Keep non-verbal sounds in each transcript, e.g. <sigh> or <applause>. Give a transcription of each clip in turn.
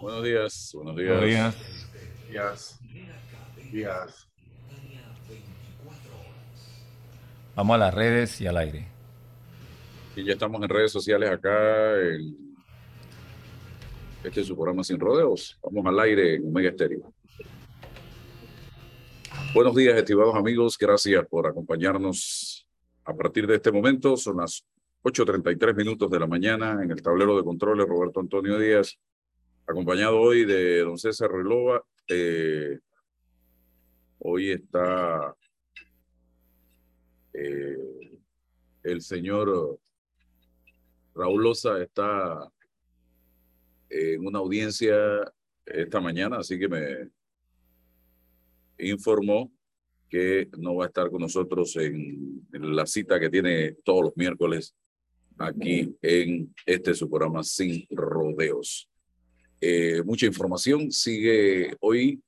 Buenos días, buenos días. Buenos días. Días. Días. Vamos a las redes y al aire. Y ya estamos en redes sociales acá. Este es su programa Sin Rodeos. Vamos al aire en Omega Estéreo. Buenos días, estimados amigos. Gracias por acompañarnos a partir de este momento. Son las 8.33 minutos de la mañana en el tablero de controles Roberto Antonio Díaz, acompañado hoy de don César Relova. Eh, hoy está eh, el señor Raúl Loza está en una audiencia esta mañana, así que me informó que no va a estar con nosotros en, en la cita que tiene todos los miércoles aquí en este su programa Sin Rodeos. Eh, mucha información sigue hoy.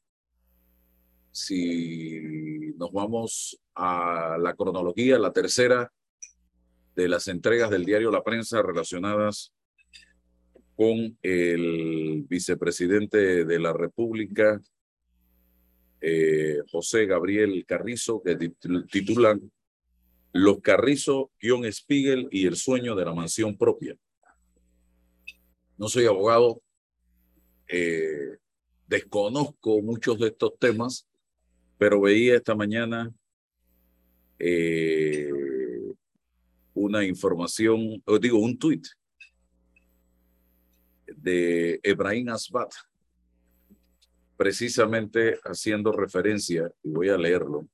Si nos vamos a la cronología, la tercera de las entregas del diario La Prensa relacionadas con el vicepresidente de la República, eh, José Gabriel Carrizo, que titulan Los Carrizo, guion Spiegel y el sueño de la mansión propia. No soy abogado, eh, desconozco muchos de estos temas, pero veía esta mañana eh, una información, o digo, un tuit de Ebrahim Asbat, precisamente haciendo referencia, y voy a leerlo,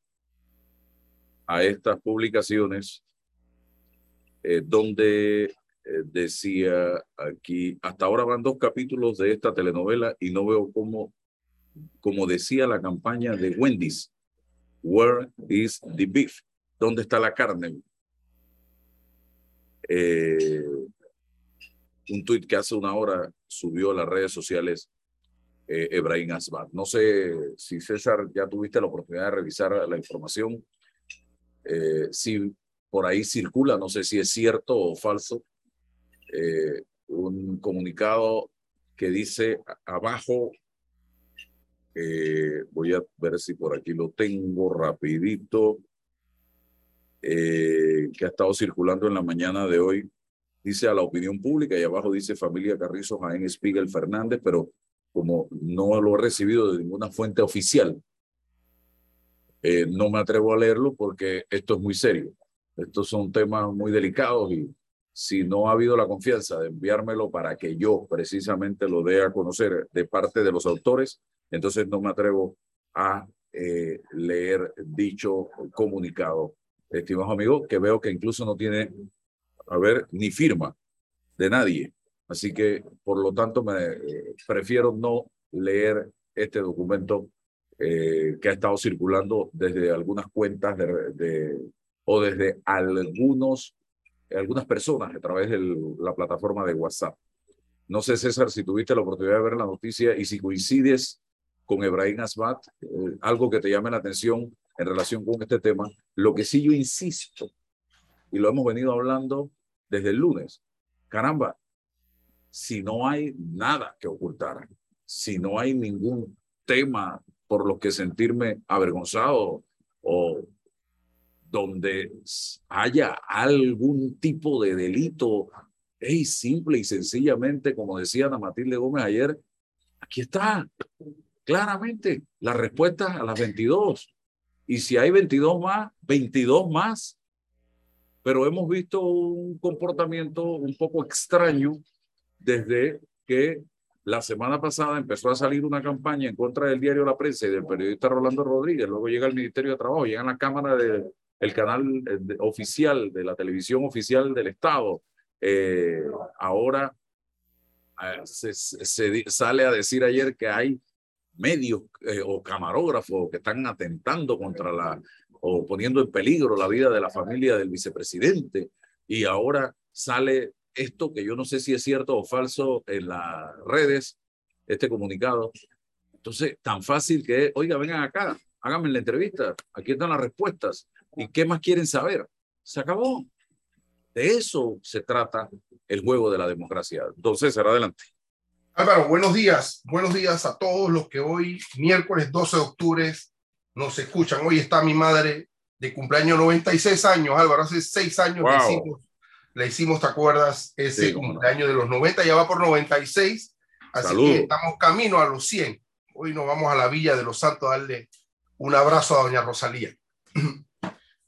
a estas publicaciones eh, donde eh, decía aquí, hasta ahora van dos capítulos de esta telenovela y no veo cómo, como decía la campaña de Wendy's, Where is the beef? ¿Dónde está la carne? Eh, un tuit que hace una hora subió a las redes sociales eh, Ebrahim Asbat. No sé si César ya tuviste la oportunidad de revisar la información. Si por ahí circula, no sé si es cierto o falso, eh, un comunicado que dice abajo, eh, voy a ver si por aquí lo tengo rapidito, eh, que ha estado circulando en la mañana de hoy, dice a la opinión pública y abajo dice familia Carrizo Jaén Spiegel Fernández, pero como no lo he recibido de ninguna fuente oficial, eh, no me atrevo a leerlo porque esto es muy serio. Estos son temas muy delicados y si no ha habido la confianza de enviármelo para que yo precisamente lo dé a conocer de parte de los autores, entonces no me atrevo a eh, leer dicho comunicado. Estimados amigos, que veo que incluso no tiene, a ver, ni firma de nadie. Así que, por lo tanto, me eh, prefiero no leer este documento eh, que ha estado circulando desde algunas cuentas de, o desde algunos, algunas personas a través de la plataforma de WhatsApp. No sé, César, si tuviste la oportunidad de ver la noticia y si coincides con Ebrahim Asbat, eh, algo que te llame la atención en relación con este tema. Lo que sí yo insisto, y lo hemos venido hablando desde el lunes, caramba, si no hay nada que ocultar, si no hay ningún tema por lo que sentirme avergonzado o donde haya algún tipo de delito, es simple y sencillamente, como decía Ana Matilde Gómez ayer, aquí está, claramente, la respuesta a las 22. Y si hay 22 más, 22 más. Pero hemos visto un comportamiento un poco extraño desde que la semana pasada empezó a salir una campaña en contra del diario La Prensa y del periodista Rolando Rodríguez, luego llega el Ministerio de Trabajo, llega la Cámara del de, canal de, oficial de la televisión oficial del Estado. Eh, ahora eh, se, se, sale a decir ayer que hay medios eh, o camarógrafos que están atentando contra la o poniendo en peligro la vida de la familia del vicepresidente y ahora sale esto que yo no sé si es cierto o falso en las redes, este comunicado. Entonces, tan fácil que es, oiga, vengan acá, háganme la entrevista, aquí están las respuestas. ¿Y qué más quieren saber? Se acabó. De eso se trata el juego de la democracia. Entonces, César, adelante. Álvaro, buenos días. Buenos días a todos los que hoy, miércoles 12 de octubre, nos escuchan. Hoy está mi madre de cumpleaños 96 años, Álvaro. Hace seis años Wow. le, hicimos, le hicimos, ¿te acuerdas? Ese Sí, cómo no. cumpleaños de los 90, ya va por 96. Así Saludos. que estamos camino a los 100. Hoy nos vamos a la Villa de los Santos a darle un abrazo a doña Rosalía. <clears throat>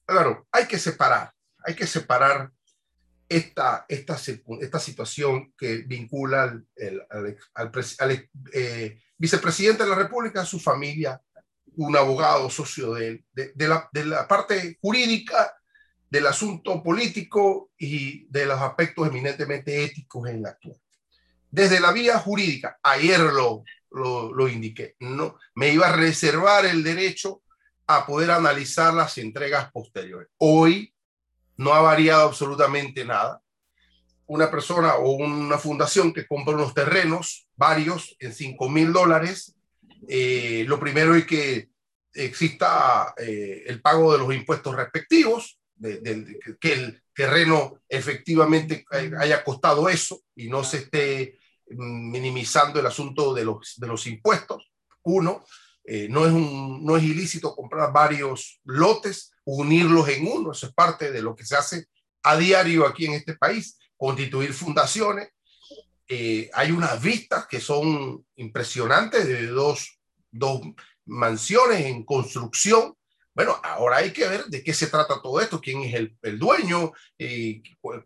Claro, hay que separar, hay que separar esta, esta, esta situación que vincula al, eh, vicepresidente de la República, su familia, un abogado, socio de la parte jurídica, del asunto político y de los aspectos eminentemente éticos en la actual. Desde la vía jurídica, ayer lo, lo, lo indiqué, no, me iba a reservar el derecho a poder analizar las entregas posteriores. Hoy no ha variado absolutamente nada. Una persona o una fundación que compra unos terrenos, varios, en 5 mil dólares, eh, lo primero es que exista eh, el pago de los impuestos respectivos, de- que el terreno efectivamente haya costado eso y no se esté mm, minimizando el asunto de los, de los impuestos. Uno, eh, no, es un, no es ilícito comprar varios lotes, unirlos en uno, eso es parte de lo que se hace a diario aquí en este país, constituir fundaciones. Eh, hay unas vistas que son impresionantes de dos, dos mansiones en construcción. Bueno, ahora hay que ver de qué se trata todo esto, quién es el, el dueño, eh, cu-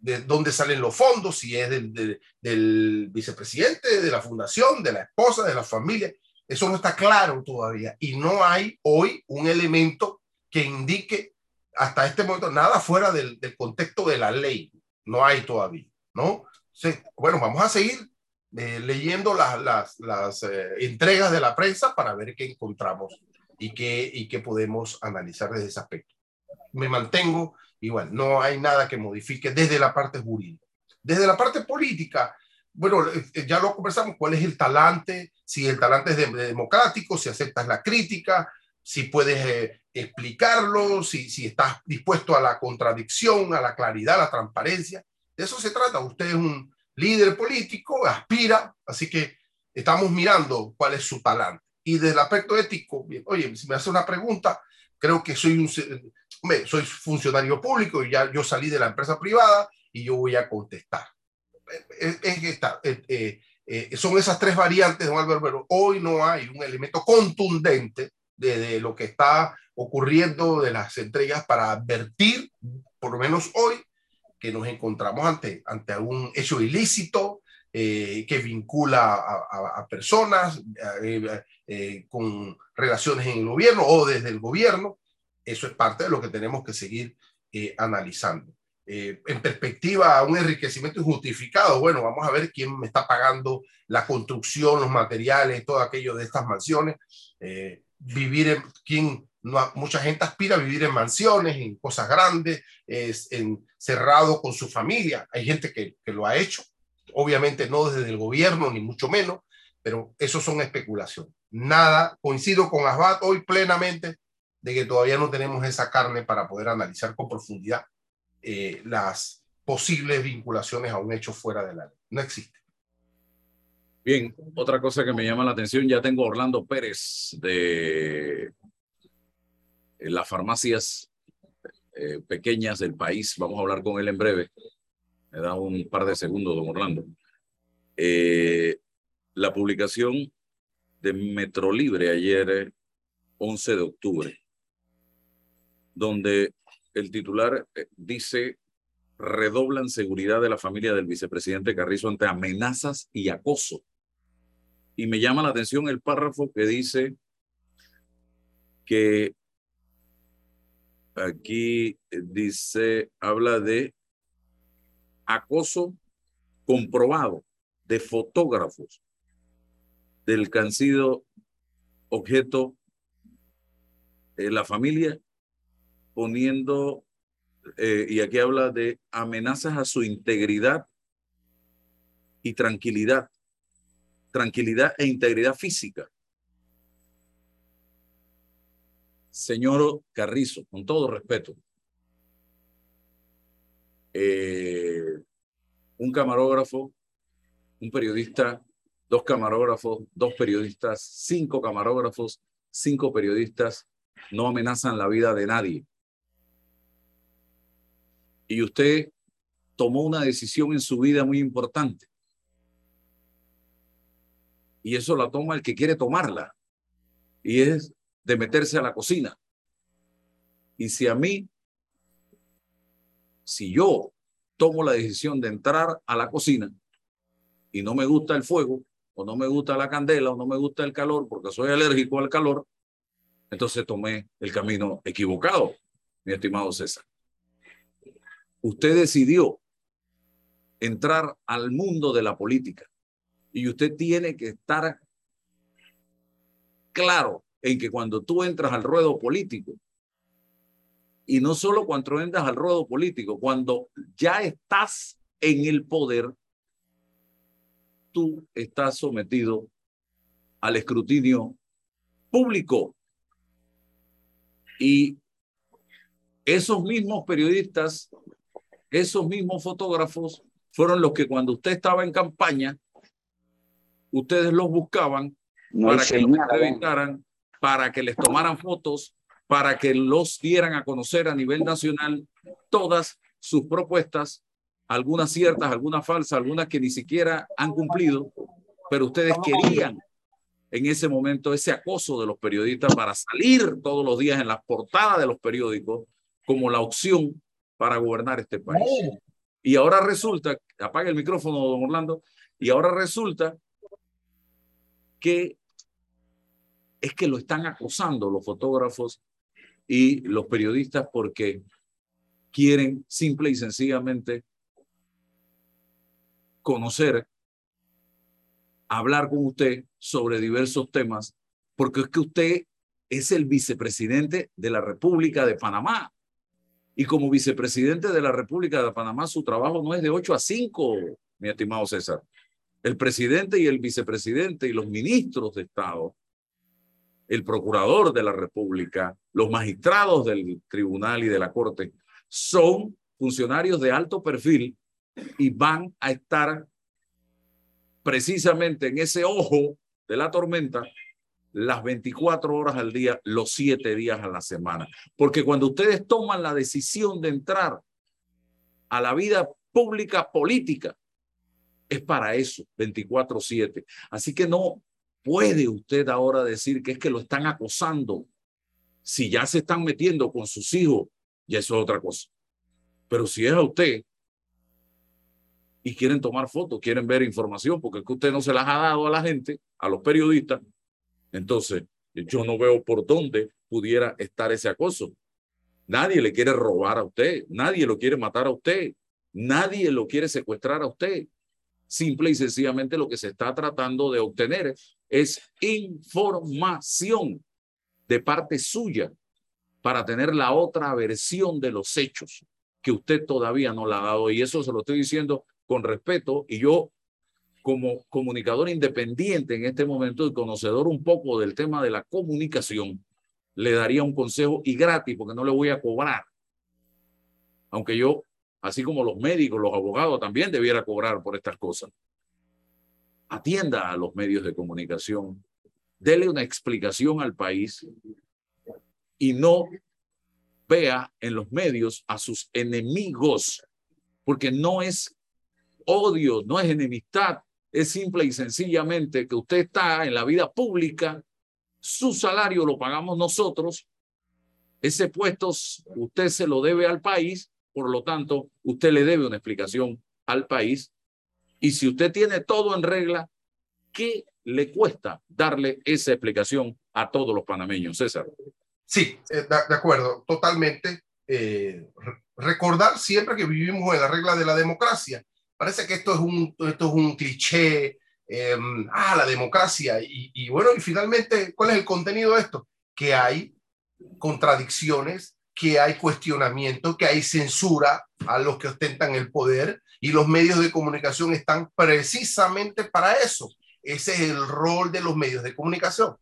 de dónde salen los fondos, si es del, del- del vicepresidente, de la fundación, de la esposa, de la familia. Eso no está claro todavía y no hay hoy un elemento que indique hasta este momento nada fuera del, del contexto de la ley. No hay todavía, ¿no? Bueno, vamos a seguir eh, leyendo las, las, las eh, entregas de la prensa para ver qué encontramos y qué, y qué podemos analizar desde ese aspecto. Me mantengo igual, no hay nada que modifique desde la parte jurídica. Desde la parte política, bueno, eh, ya lo conversamos, cuál es el talante, si el talante es de- de democrático, si aceptas la crítica, si puedes eh, explicarlo, si, si estás dispuesto a la contradicción, a la claridad, a la transparencia. De eso se trata. Usted es un líder político, aspira, así que estamos mirando cuál es su talante. Y desde el aspecto ético, oye, si me hace una pregunta, creo que soy un hombre, soy funcionario público y ya yo salí de la empresa privada y yo voy a contestar. Es, es que está, eh, eh, eh, son esas tres variantes, don Álvaro, pero hoy no hay un elemento contundente de, lo que está ocurriendo de las entregas para advertir, por lo menos hoy, que nos encontramos ante, ante un hecho ilícito que vincula a, personas con relaciones en el gobierno o desde el gobierno. Eso es parte de lo que tenemos que seguir analizando. Eh, en perspectiva a un enriquecimiento injustificado, bueno, vamos a ver quién me está pagando la construcción, los materiales, todo aquello de estas mansiones. Eh, vivir en, quién, no, mucha gente aspira a vivir en mansiones, en cosas grandes, es, en, cerrado con su familia. Hay gente que, lo ha hecho, obviamente no desde el gobierno, ni mucho menos, pero eso son especulaciones. Nada, coincido con Asbat hoy plenamente de que todavía no tenemos esa carne para poder analizar con profundidad eh, las posibles vinculaciones a un hecho fuera de la ley. No existe. Bien, otra cosa que me llama la atención, ya tengo a Orlando Pérez de las farmacias eh, pequeñas del país. Vamos a hablar con él en breve. Me da un par de segundos, don Orlando. Eh, la publicación de Metrolibre ayer, eh, 11 de octubre, donde el titular eh, dice redoblan seguridad de la familia del vicepresidente Carrizo ante amenazas y acoso. Y me llama la atención el párrafo que dice que aquí eh, dice, habla de acoso comprobado de fotógrafos del sido objeto de la familia poniendo eh, y aquí habla de amenazas a su integridad y tranquilidad, tranquilidad e integridad física. Señor Carrizo, con todo respeto, eh, un camarógrafo, un periodista dos camarógrafos, dos periodistas, cinco camarógrafos, cinco periodistas no amenazan la vida de nadie. Y usted tomó una decisión en su vida muy importante. Y eso la toma el que quiere tomarla. Y es de meterse a la cocina. Y si a mí, si yo tomo la decisión de entrar a la cocina y no me gusta el fuego, o no me gusta la candela, o no me gusta el calor, porque soy alérgico al calor, entonces tomé el camino equivocado, mi estimado César. Usted decidió entrar al mundo de la política y usted tiene que estar claro en que cuando tú entras al ruedo político, y no solo cuando entras al ruedo político, cuando ya estás en el poder, tú estás sometido al escrutinio público. Y esos mismos periodistas, esos mismos fotógrafos, fueron los que cuando usted estaba en campaña, ustedes los buscaban para que los entrevistaran, para que les tomaran fotos, para que los dieran a conocer a nivel nacional todas sus propuestas, algunas ciertas, algunas falsas, algunas que ni siquiera han cumplido, pero ustedes querían en ese momento ese acoso de los periodistas para salir todos los días en las portadas de los periódicos como la opción para gobernar este país. Y ahora resulta, apaga el micrófono, don Orlando, y ahora resulta que es que lo están acosando los fotógrafos y los periodistas porque quieren simple y sencillamente conocer, hablar con usted sobre diversos temas, porque es que usted es el vicepresidente de la República de Panamá. Y como vicepresidente de la República de Panamá, su trabajo no es de 8 a 5, mi estimado César. El presidente y el vicepresidente y los ministros de Estado, el procurador de la República, los magistrados del tribunal y de la Corte, son funcionarios de alto perfil y van a estar precisamente en ese ojo de la tormenta las 24 horas al día, los 7 días a la semana. Porque cuando ustedes toman la decisión de entrar a la vida pública política, es para eso, 24/7. Así que no puede usted ahora decir que es que lo están acosando. Si ya se están metiendo con sus hijos, ya eso es otra cosa. Pero si es a usted y quieren tomar fotos, quieren ver información, porque es que usted no se las ha dado a la gente, a los periodistas, entonces, yo no veo por dónde pudiera estar ese acoso. Nadie le quiere robar a usted, nadie lo quiere matar a usted, nadie lo quiere secuestrar a usted. Simple y sencillamente lo que se está tratando de obtener es información de parte suya para tener la otra versión de los hechos que usted todavía no la ha dado. Y eso se lo estoy diciendo con respeto y yo como comunicador independiente en este momento y conocedor un poco del tema de la comunicación, le daría un consejo y gratis porque no le voy a cobrar. Aunque yo, así como los médicos, los abogados también debiera cobrar por estas cosas. Atienda a los medios de comunicación, dele una explicación al país y no vea en los medios a sus enemigos, porque no es odio, no es enemistad, es simple y sencillamente que usted está en la vida pública, su salario lo pagamos nosotros, ese puesto usted se lo debe al país, por lo tanto, usted le debe una explicación al país. Y si usted tiene todo en regla, ¿qué le cuesta darle esa explicación a todos los panameños, César? Sí, eh, de acuerdo, totalmente. Eh, recordar siempre que vivimos en la regla de la democracia parece que esto es un, esto es un cliché, em, ah, la democracia. Y, y, bueno, y finalmente, ¿cuál es el contenido de esto? Que hay contradicciones, que hay cuestionamiento, que hay censura a los que ostentan el poder y los medios de comunicación están precisamente para eso. Ese es el rol de los medios de comunicación.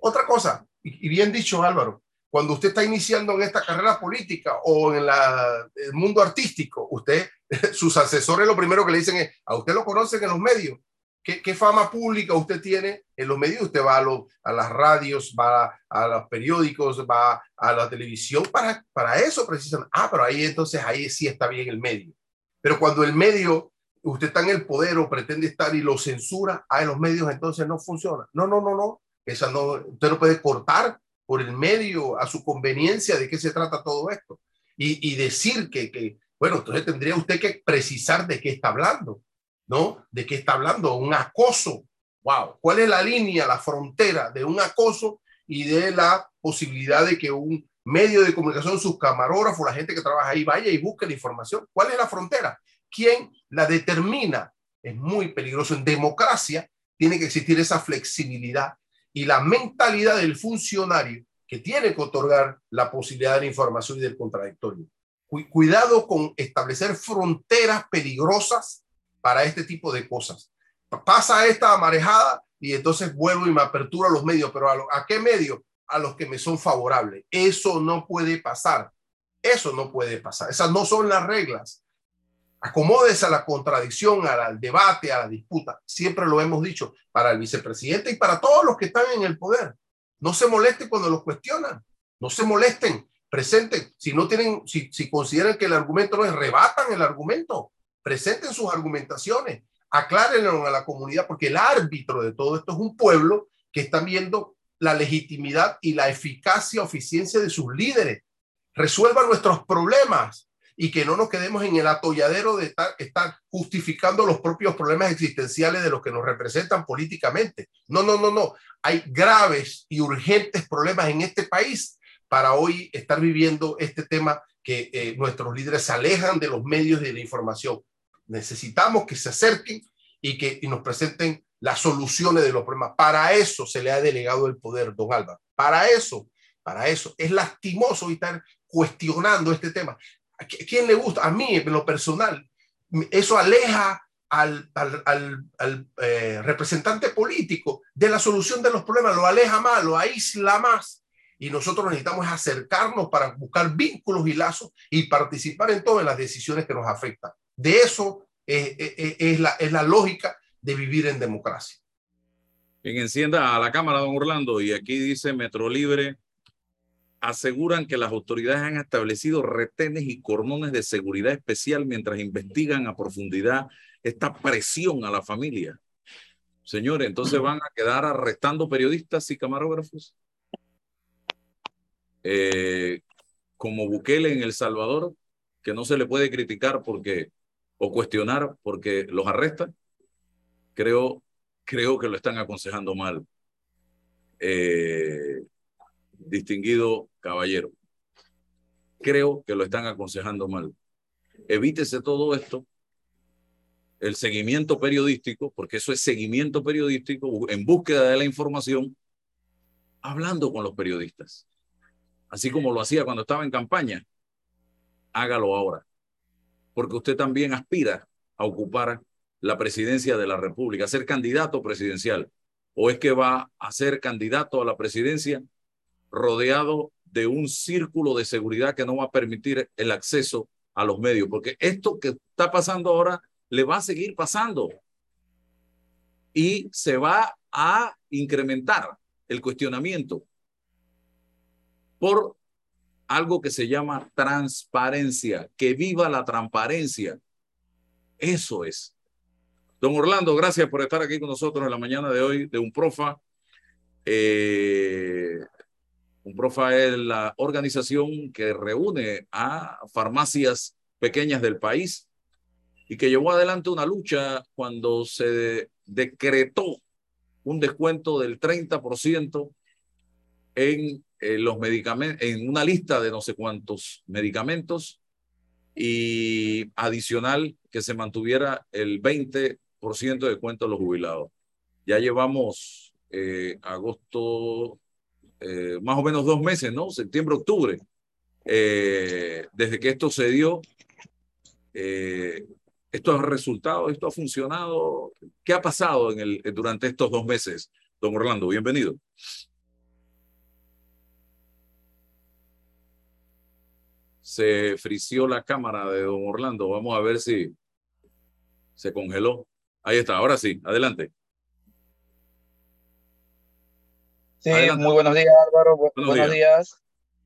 Otra cosa, y bien dicho Álvaro, cuando usted está iniciando en esta carrera política o en la, el mundo artístico, usted, <laughs> sus asesores lo primero que le dicen es, a usted lo conocen en los medios. ¿Qué, fama pública usted tiene en los medios? Usted va a, a las radios, va a, los periódicos, va a la televisión para, para eso precisamente. Ah, pero ahí entonces ahí sí está bien el medio. Pero cuando el medio, usted está en el poder o pretende estar y lo censura, a los medios entonces no funciona. No, no, no, no. Esa no, usted no puede cortar por el medio a su conveniencia de qué se trata todo esto. Y, decir que, que, bueno, entonces tendría usted que precisar de qué está hablando ¿no? ¿De qué está hablando? Un acoso. Wow. ¿Cuál es la línea, la frontera de un acoso y de la posibilidad de que un medio de comunicación, sus camarógrafos, la gente que trabaja ahí vaya y busque la información? ¿Cuál es la frontera? ¿Quién la determina? Es muy peligroso. En democracia tiene que existir esa flexibilidad y la mentalidad del funcionario que tiene que otorgar la posibilidad de la información y del contradictorio. Cuidado con establecer fronteras peligrosas para este tipo de cosas. Pasa esta marejada y entonces vuelvo y me apertura a los medios, pero ¿a, qué medio? A los que me son favorables. Eso no puede pasar. Eso no puede pasar. Esas no son las reglas. Acomódese a la contradicción, al debate, a la disputa. Siempre lo hemos dicho para el vicepresidente y para todos los que están en el poder. No se molesten cuando los cuestionan. No se molesten. Presenten. Si no tienen, si, si consideran que el argumento no es, rebatan el argumento presenten sus argumentaciones, aclárenlo a la comunidad, porque el árbitro de todo esto es un pueblo que está viendo la legitimidad y la eficacia, eficiencia de sus líderes. Resuelvan nuestros problemas y que no nos quedemos en el atolladero de estar, justificando los propios problemas existenciales de los que nos representan políticamente. No, no, no, no. Hay graves y urgentes problemas en este país para hoy estar viviendo este tema que eh, nuestros líderes se alejan de los medios de la información necesitamos que se acerquen y que nos presenten las soluciones de los problemas. Para eso se le ha delegado el poder, don Alba. Para eso, para eso. Es lastimoso estar cuestionando este tema. ¿A quién le gusta? A mí, en lo personal, eso aleja al, eh, representante político de la solución de los problemas, lo aleja más, lo aísla más. Y nosotros necesitamos acercarnos para buscar vínculos y lazos y participar en todas las decisiones que nos afectan. De eso es, la, es la lógica de vivir en democracia. Bien, encienda a la cámara, don Orlando, y aquí dice Metro Libre, aseguran que las autoridades han establecido retenes y cordones de seguridad especial mientras investigan a profundidad esta presión a la familia. Señores, entonces van a quedar arrestando periodistas y camarógrafos. Eh, como Bukele en El Salvador, que no se le puede criticar porque o cuestionar porque los arrestan, creo, creo que lo están aconsejando mal. Eh, distinguido caballero, creo que lo están aconsejando mal. Evítese todo esto, el seguimiento periodístico, porque eso es seguimiento periodístico en búsqueda de la información, hablando con los periodistas. Así como lo hacía cuando estaba en campaña, hágalo ahora porque usted también aspira a ocupar la presidencia de la República, a ser candidato presidencial, o es que va a ser candidato a la presidencia rodeado de un círculo de seguridad que no va a permitir el acceso a los medios, porque esto que está pasando ahora le va a seguir pasando y se va a incrementar el cuestionamiento por algo que se llama transparencia, que viva la transparencia. Eso es. Don Orlando, gracias por estar aquí con nosotros en la mañana de hoy de un profa. Eh, un profa es la organización que reúne a farmacias pequeñas del país y que llevó adelante una lucha cuando se decretó un descuento del 30% en eh, los medicamentos, en una lista de no sé cuántos medicamentos y adicional que se mantuviera el 20% de cuento a los jubilados. Ya llevamos eh, agosto, eh, más o menos dos meses, ¿no? Septiembre, octubre, desde que esto se dio. esto ha resultado, esto ha funcionado. ¿Qué ha pasado en el, durante estos dos meses, don Orlando? Bienvenido. se frició la cámara de don Orlando. Vamos a ver si se congeló. Ahí está, ahora sí, adelante. Sí, muy buenos días Álvaro, buenos, días.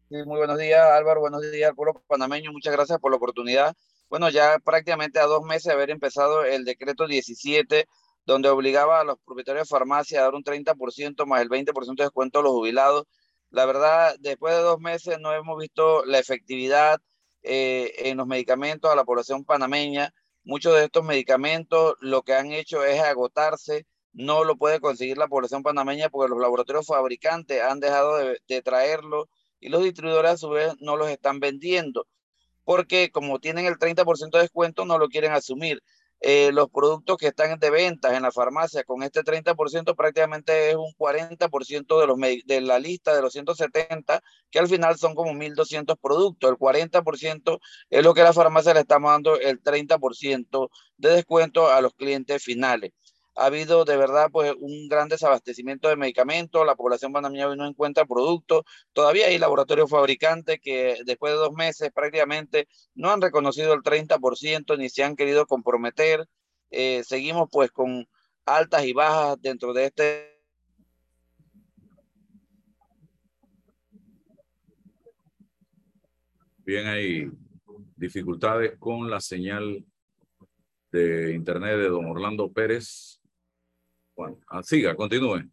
Sí, muy buenos días Álvaro, buenos días al pueblo panameño, muchas gracias por la oportunidad. Bueno, ya prácticamente a dos meses de haber empezado el decreto 17, donde obligaba a los propietarios de farmacia a dar un 30% más el 20% de descuento a los jubilados. La verdad, después de dos meses no hemos visto la efectividad eh, en los medicamentos a la población panameña. Muchos de estos medicamentos lo que han hecho es agotarse, no lo puede conseguir la población panameña porque los laboratorios fabricantes han dejado de, traerlo y los distribuidores a su vez no los están vendiendo porque como tienen el 30% de descuento no lo quieren asumir. Eh, los productos que están de ventas en la farmacia con este 30% prácticamente es un 40% de, los, de la lista de los 170, que al final son como 1.200 productos. El 40% es lo que la farmacia le está dando el 30% de descuento a los clientes finales ha habido de verdad pues un gran desabastecimiento de medicamentos, la población panameña no encuentra productos, todavía hay laboratorios fabricantes que después de dos meses prácticamente no han reconocido el 30% ni se han querido comprometer. Eh, seguimos pues con altas y bajas dentro de este... Bien, hay dificultades con la señal de internet de don Orlando Pérez. Ah, siga, continúe.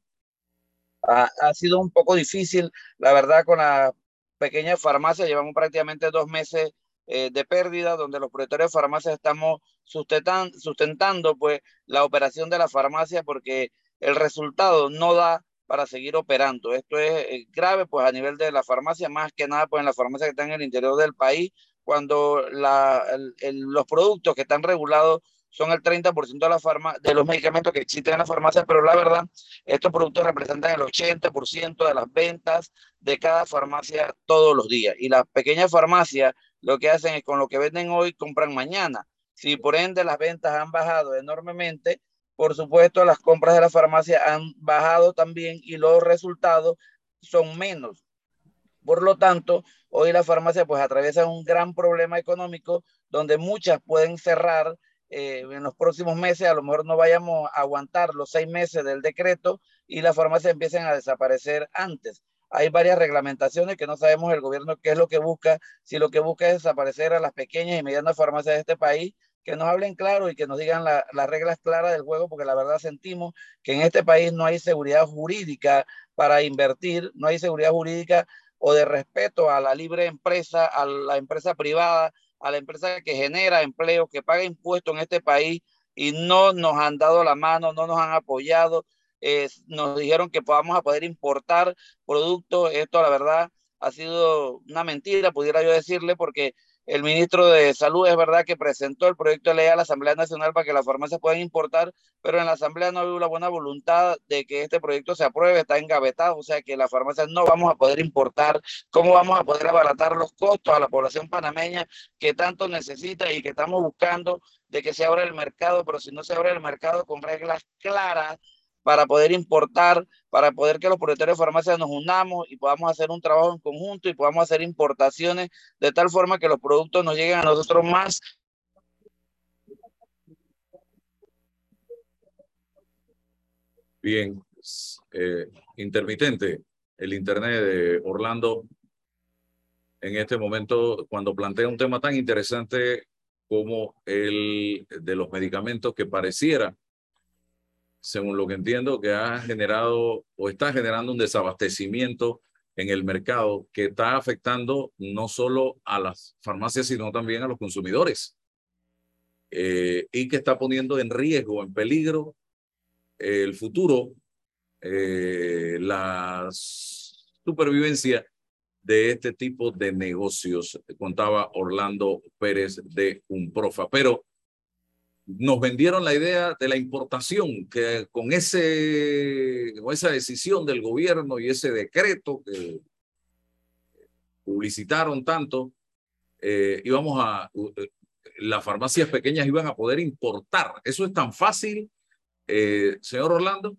Ha, sido un poco difícil, la verdad, con la pequeña farmacia. Llevamos prácticamente dos meses eh, de pérdida, donde los propietarios de farmacias estamos sustentan, sustentando pues, la operación de la farmacia porque el resultado no da para seguir operando. Esto es eh, grave pues a nivel de la farmacia, más que nada pues en la farmacia que están en el interior del país, cuando los productos que están regulados son el 30% de, la farma, de los medicamentos que existen en la farmacia, pero la verdad, estos productos representan el 80% de las ventas de cada farmacia todos los días. Y las pequeñas farmacias lo que hacen es con lo que venden hoy, compran mañana. Si por ende las ventas han bajado enormemente, por supuesto las compras de la farmacia han bajado también y los resultados son menos. Por lo tanto, hoy la farmacia pues atraviesa un gran problema económico donde muchas pueden cerrar eh, en los próximos meses a lo mejor no vayamos a aguantar los seis meses del decreto y las farmacias empiecen a desaparecer antes. Hay varias reglamentaciones que no sabemos el gobierno qué es lo que busca, si lo que busca es desaparecer a las pequeñas y medianas farmacias de este país, que nos hablen claro y que nos digan la, las reglas claras del juego, porque la verdad sentimos que en este país no hay seguridad jurídica para invertir, no hay seguridad jurídica o de respeto a la libre empresa, a la empresa privada, a la empresa que genera empleo, que paga impuestos en este país y no nos han dado la mano, no nos han apoyado, eh, nos dijeron que podamos a poder importar productos. Esto, la verdad, ha sido una mentira, pudiera yo decirle, porque el ministro de Salud es verdad que presentó el proyecto de ley a la Asamblea Nacional para que las farmacias puedan importar, pero en la Asamblea no hubo la buena voluntad de que este proyecto se apruebe, está engavetado, o sea que las farmacias no vamos a poder importar, ¿cómo vamos a poder abaratar los costos a la población panameña que tanto necesita y que estamos buscando de que se abra el mercado, pero si no se abre el mercado con reglas claras, para poder importar, para poder que los propietarios de farmacias nos unamos y podamos hacer un trabajo en conjunto y podamos hacer importaciones de tal forma que los productos nos lleguen a nosotros más. Bien, eh, intermitente el internet de Orlando en este momento cuando plantea un tema tan interesante como el de los medicamentos que pareciera según lo que entiendo, que ha generado o está generando un desabastecimiento en el mercado que está afectando no solo a las farmacias, sino también a los consumidores. Eh, y que está poniendo en riesgo, en peligro, el futuro, eh, la supervivencia de este tipo de negocios, contaba Orlando Pérez de Unprofa. Pero nos vendieron la idea de la importación, que con, ese, esa decisión del gobierno y ese decreto que publicitaron tanto, eh, íbamos a, eh, las farmacias pequeñas iban a poder importar. ¿Eso es tan fácil, eh, señor Orlando?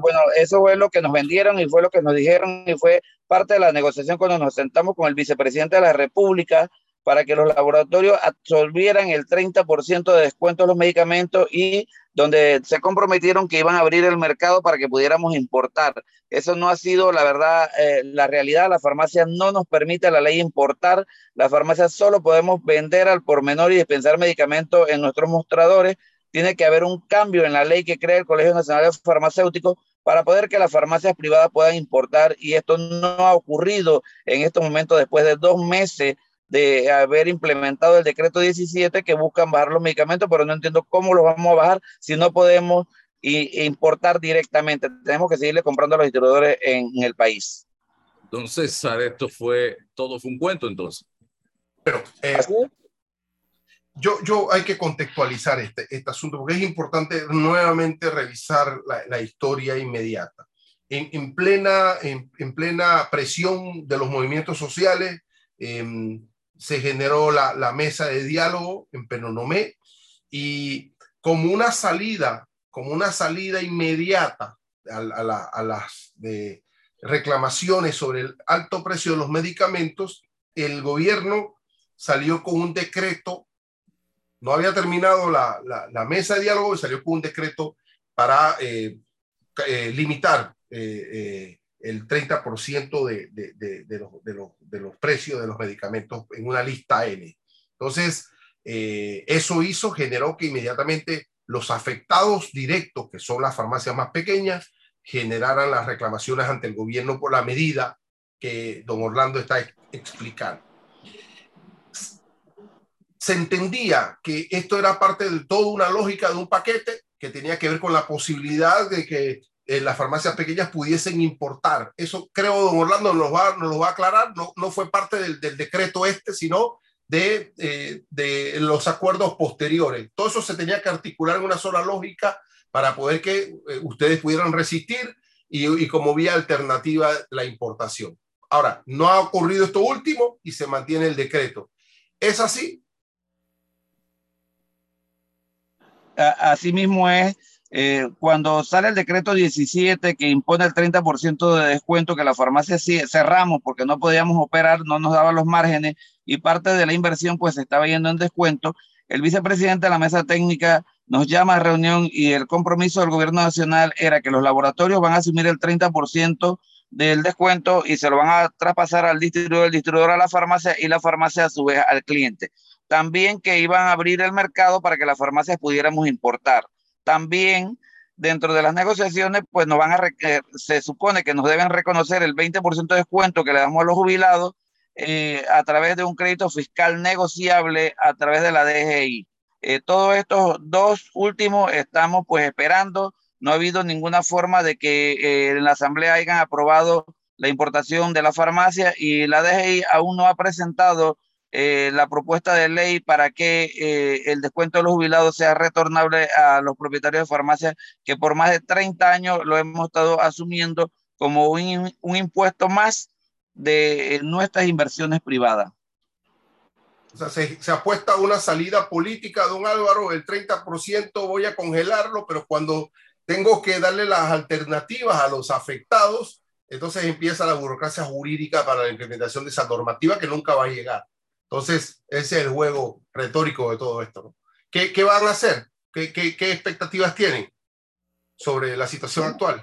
Bueno, eso fue lo que nos vendieron y fue lo que nos dijeron y fue parte de la negociación cuando nos sentamos con el vicepresidente de la República para que los laboratorios absorbieran el 30% de descuento de los medicamentos y donde se comprometieron que iban a abrir el mercado para que pudiéramos importar. Eso no ha sido, la verdad, eh, la realidad. La farmacia no nos permite la ley importar. La farmacia solo podemos vender al por menor y dispensar medicamentos en nuestros mostradores. Tiene que haber un cambio en la ley que crea el Colegio Nacional de Farmacéuticos para poder que las farmacias privadas puedan importar. Y esto no ha ocurrido en estos momentos después de dos meses de haber implementado el decreto 17 que buscan bajar los medicamentos, pero no entiendo cómo los vamos a bajar si no podemos importar directamente. Tenemos que seguirle comprando a los distribuidores en, el país. Entonces, esto fue, todo fue un cuento entonces. Pero eh, yo, yo hay que contextualizar este, este asunto porque es importante nuevamente revisar la, la historia inmediata. En, en plena, en, en, plena presión de los movimientos sociales, eh, se generó la, la mesa de diálogo en Penonomé y como una salida, como una salida inmediata a, a, a las de reclamaciones sobre el alto precio de los medicamentos, el gobierno salió con un decreto, no había terminado la, la, la mesa de diálogo y salió con un decreto para eh, eh, limitar eh, eh el 30% de, de, de, de, los, de, los, de los precios de los medicamentos en una lista N. Entonces, eh, eso hizo, generó que inmediatamente los afectados directos, que son las farmacias más pequeñas, generaran las reclamaciones ante el gobierno por la medida que don Orlando está explicando. Se entendía que esto era parte de toda una lógica de un paquete que tenía que ver con la posibilidad de que eh, las farmacias pequeñas pudiesen importar. Eso creo, don Orlando, nos, va, nos lo va a aclarar, no, no fue parte del, decreto este, sino de, eh, de, los acuerdos posteriores. Todo eso se tenía que articular en una sola lógica para poder que eh, ustedes pudieran resistir y, y, como vía alternativa la importación. Ahora, no ha ocurrido esto último y se mantiene el decreto. ¿Es así? Así mismo es eh, cuando sale el decreto 17 que impone el 30% de descuento, que la farmacia cerramos porque no podíamos operar, no nos daban los márgenes y parte de la inversión pues estaba yendo en descuento, el vicepresidente de la mesa técnica nos llama a reunión y el compromiso del gobierno nacional era que los laboratorios van a asumir el 30% del descuento y se lo van a traspasar al distribuidor, el distribuidor a la farmacia y la farmacia a su vez al cliente. También que iban a abrir el mercado para que las farmacias pudiéramos importar también dentro de las negociaciones, pues nos van a, eh, se supone que nos deben reconocer el 20% de descuento que le damos a los jubilados eh, a través de un crédito fiscal negociable a través de la DGI. Eh, todos estos dos últimos estamos pues esperando. No ha habido ninguna forma de que en la Asamblea hayan aprobado la importación de la farmacia y la DGI aún no ha presentado eh, la propuesta de ley para que eh, el descuento de los jubilados sea retornable a los propietarios de farmacias que por más de 30 años lo hemos estado asumiendo como un, un impuesto más de nuestras inversiones privadas. O sea, se, se, apuesta a una salida política, don Álvaro, el 30% voy a congelarlo, pero cuando tengo que darle las alternativas a los afectados, entonces empieza la burocracia jurídica para la implementación de esa normativa que nunca va a llegar. Entonces, ese es el juego retórico de todo esto. ¿Qué, ¿Qué, van a hacer? ¿Qué, ¿Qué, qué, expectativas tienen sobre la situación actual?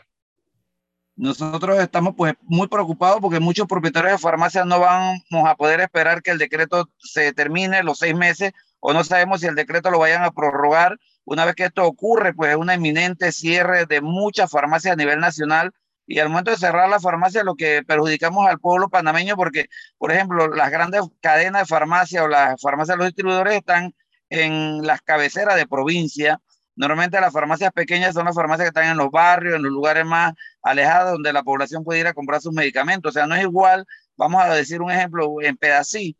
Nosotros estamos pues muy preocupados porque muchos propietarios de farmacias no vamos a poder esperar que el decreto se termine los seis meses o no sabemos si el decreto lo vayan a prorrogar. Una vez que esto ocurre, pues es una inminente cierre de muchas farmacias a nivel nacional y al momento de cerrar la farmacia lo que perjudicamos al pueblo panameño porque, por ejemplo, las grandes cadenas de farmacia o las farmacias de los distribuidores están en las cabeceras de provincia. Normalmente las farmacias pequeñas son las farmacias que están en los barrios, en los lugares más alejados donde la población puede ir a comprar sus medicamentos. O sea, no es igual, vamos a decir un ejemplo, en Pedací,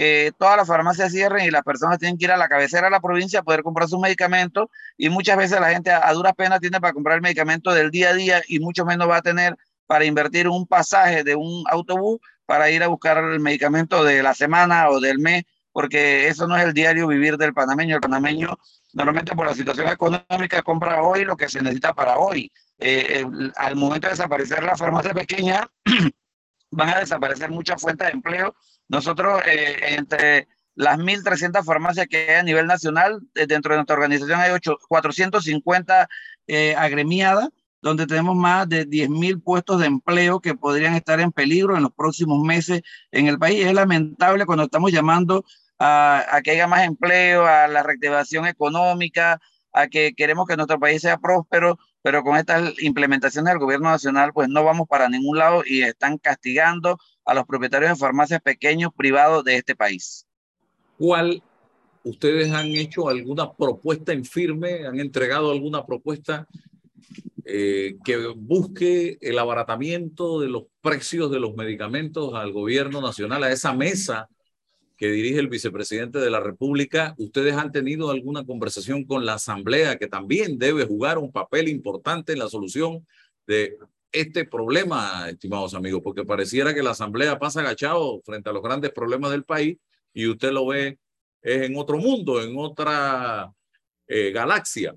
que todas las farmacias cierren y las personas tienen que ir a la cabecera de la provincia a poder comprar sus medicamentos y muchas veces la gente a, a duras penas tiene para comprar el medicamento del día a día y mucho menos va a tener para invertir un pasaje de un autobús para ir a buscar el medicamento de la semana o del mes, porque eso no es el diario vivir del panameño. El panameño normalmente por la situación económica compra hoy lo que se necesita para hoy. Eh, al momento de desaparecer la farmacia pequeña, <clears throat> van a desaparecer muchas fuentes de empleo nosotros, eh, entre las 1.300 farmacias que hay a nivel nacional. Eh, dentro de nuestra organización hay 8, 450 eh, agremiadas, donde tenemos más de 10.000 puestos de empleo que podrían estar en peligro en los próximos meses en el país. Es lamentable cuando estamos llamando a, a que haya más empleo, a la reactivación económica, a que queremos que nuestro país sea próspero, pero con estas implementaciones del gobierno nacional, pues no vamos para ningún lado y están castigando a los propietarios de farmacias pequeños privados de este país. ¿Cuál ustedes han hecho alguna propuesta en firme, han entregado alguna propuesta eh, que busque el abaratamiento de los precios de los medicamentos al gobierno nacional, a esa mesa que dirige el vicepresidente de la República, ¿ustedes han tenido alguna conversación con la Asamblea que también debe jugar un papel importante en la solución de este problema, estimados amigos? Porque pareciera que la Asamblea pasa agachado frente a los grandes problemas del país y usted lo ve es en otro mundo, en otra eh, galaxia.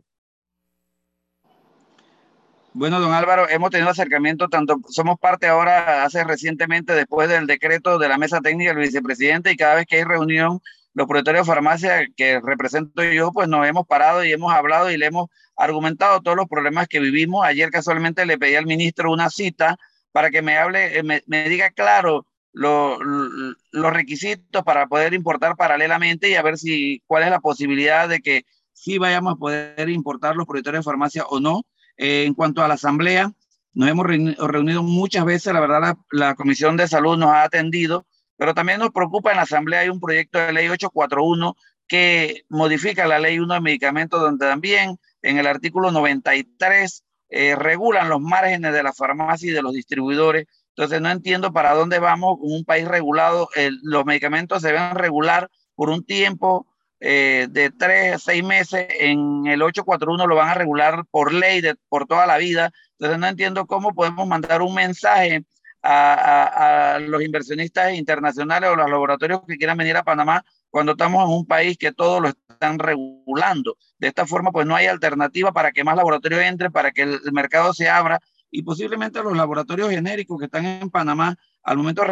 Bueno, don Álvaro, hemos tenido acercamiento, tanto somos parte ahora, hace recientemente, después del decreto de la mesa técnica del vicepresidente, y cada vez que hay reunión, los propietarios de farmacia que represento yo, pues nos hemos parado y hemos hablado y le hemos argumentado todos los problemas que vivimos. Ayer casualmente le pedí al ministro una cita para que me hable, eh, me, diga claro lo, los requisitos para poder importar paralelamente y a ver si cuál es la posibilidad de que sí vayamos a poder importar los propietarios de farmacia o no eh, en cuanto a la asamblea, nos hemos reunido muchas veces, la verdad la, Comisión de Salud nos ha atendido, pero también nos preocupa en la asamblea hay un proyecto de ley 841 que modifica la ley 1 de medicamentos donde también en el artículo 93 eh, regulan los márgenes de la farmacia y de los distribuidores. Entonces no entiendo para dónde vamos con un país regulado. Los medicamentos se deben regular por un tiempo eh, de tres a seis meses, en el 841 lo van a regular por ley de, por toda la vida. Entonces no entiendo cómo podemos mandar un mensaje a, a, los inversionistas internacionales o los laboratorios que quieran venir a Panamá cuando estamos en un país que todo lo están regulando. De esta forma, pues no hay alternativa para que más laboratorios entren, para que el, mercado se abra y posiblemente los laboratorios genéricos que están en Panamá al momento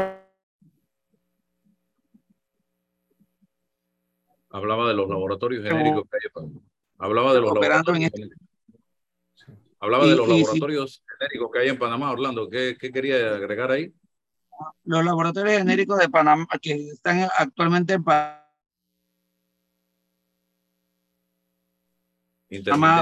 Hablaba de los laboratorios genéricos que hay en Hablaba de los laboratorios, este... Hablaba y, de los laboratorios genéricos que hay en Panamá, Orlando. ¿Qué, ¿Qué, quería agregar ahí? Los laboratorios genéricos de Panamá que están actualmente en Panamá,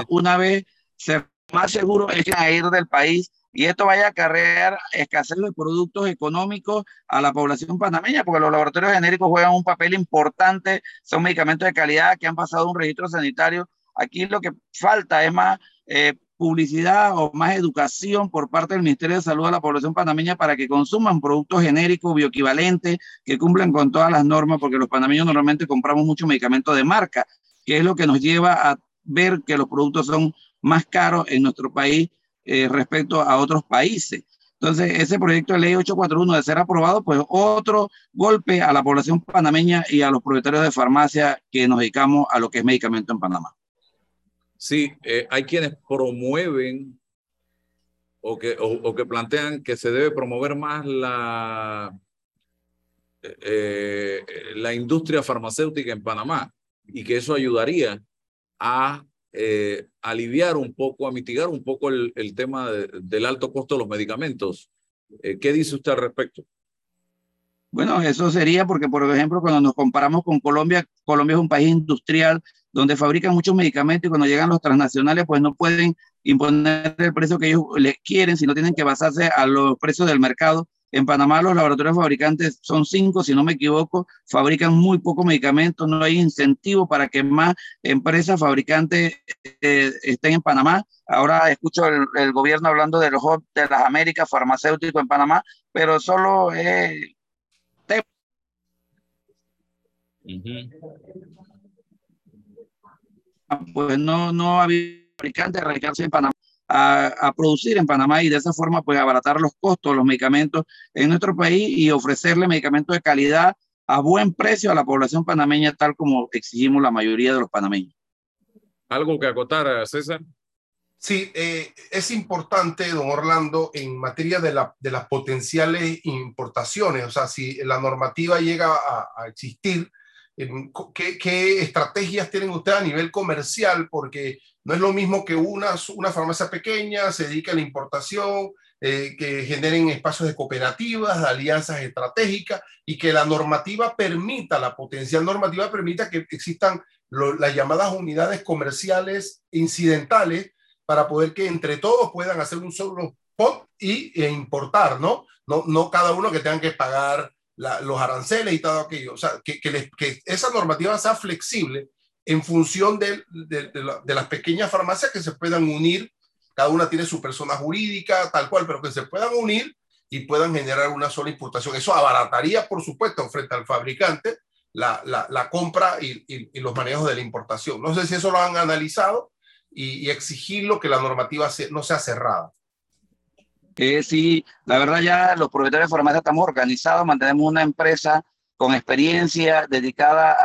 una vez se más seguro es a ir del país y esto vaya a acarrear escasez de productos económicos a la población panameña, porque los laboratorios genéricos juegan un papel importante, son medicamentos de calidad que han pasado un registro sanitario. Aquí lo que falta es más eh, publicidad o más educación por parte del Ministerio de Salud a la población panameña para que consuman productos genéricos bioequivalentes que cumplan con todas las normas, porque los panameños normalmente compramos mucho medicamento de marca, que es lo que nos lleva a ver que los productos son más caros en nuestro país eh, respecto a otros países. Entonces, ese proyecto de ley 841 de ser aprobado, pues otro golpe a la población panameña y a los propietarios de farmacia que nos dedicamos a lo que es medicamento en Panamá. Sí, eh, hay quienes promueven o que, o, que, plantean que se debe promover más la, eh, la industria farmacéutica en Panamá y que eso ayudaría a eh, aliviar un poco, a mitigar un poco el, el tema de, del alto costo de los medicamentos. Eh, ¿Qué dice usted al respecto? Bueno, eso sería porque, por ejemplo, cuando nos comparamos con Colombia, Colombia es un país industrial donde fabrican muchos medicamentos y cuando llegan los transnacionales, pues no pueden imponer el precio que ellos les quieren, sino tienen que basarse a los precios del mercado. En Panamá los laboratorios fabricantes son cinco, si no me equivoco, fabrican muy pocos medicamentos, no hay incentivo para que más empresas fabricantes eh, estén en Panamá. Ahora escucho el, el, gobierno hablando de los de las Américas farmacéuticos en Panamá, pero solo es... Uh -huh. Pues no, no había fabricantes radicarse en Panamá a, a, producir en Panamá y de esa forma pues abaratar los costos de los medicamentos en nuestro país y ofrecerle medicamentos de calidad a buen precio a la población panameña tal como exigimos la mayoría de los panameños. ¿Algo que acotar, César? Sí, eh, es importante, don Orlando, en materia de, la, de, las potenciales importaciones, o sea, si la normativa llega a, a existir, ¿qué, ¿qué, estrategias tienen ustedes a nivel comercial? Porque no es lo mismo que una, una farmacia pequeña se dedica a la importación, eh, que generen espacios de cooperativas, de alianzas estratégicas y que la normativa permita, la potencial normativa permita que existan las llamadas unidades comerciales incidentales para poder que entre todos puedan hacer un solo pot y, e importar, ¿no? No, no cada uno que tenga que pagar los aranceles y todo aquello. O sea, que, que, que esa normativa sea flexible en función de, las pequeñas farmacias que se puedan unir cada una tiene su persona jurídica, tal cual, pero que se puedan unir y puedan generar una sola importación. Eso abarataría, por supuesto, frente al fabricante la, compra y, y, los manejos de la importación. No sé si eso lo han analizado y, y exigirlo que la normativa no sea cerrada. Eh, sí, la verdad ya los propietarios de farmacia estamos organizados, mantenemos una empresa con experiencia dedicada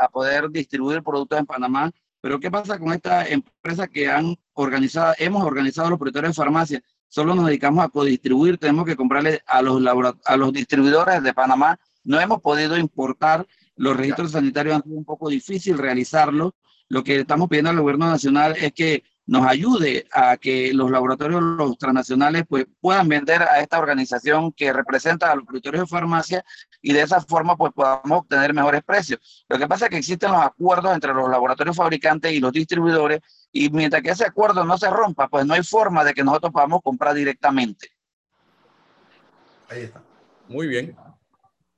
a, poder distribuir productos en Panamá pero ¿qué pasa con esta empresa que han organizado, hemos organizado los propietarios de farmacia? Solo nos dedicamos a codistribuir, tenemos que comprarle a los, a los distribuidores de Panamá. No hemos podido importar, los registros sanitarios han sido un poco difícil realizarlo. Lo que estamos pidiendo al gobierno nacional es que nos ayude a que los laboratorios los transnacionales pues, puedan vender a esta organización que representa a los productores de farmacia y de esa forma pues podamos obtener mejores precios. Lo que pasa es que existen los acuerdos entre los laboratorios fabricantes y los distribuidores y mientras que ese acuerdo no se rompa, pues no hay forma de que nosotros podamos comprar directamente. Ahí está. Muy bien.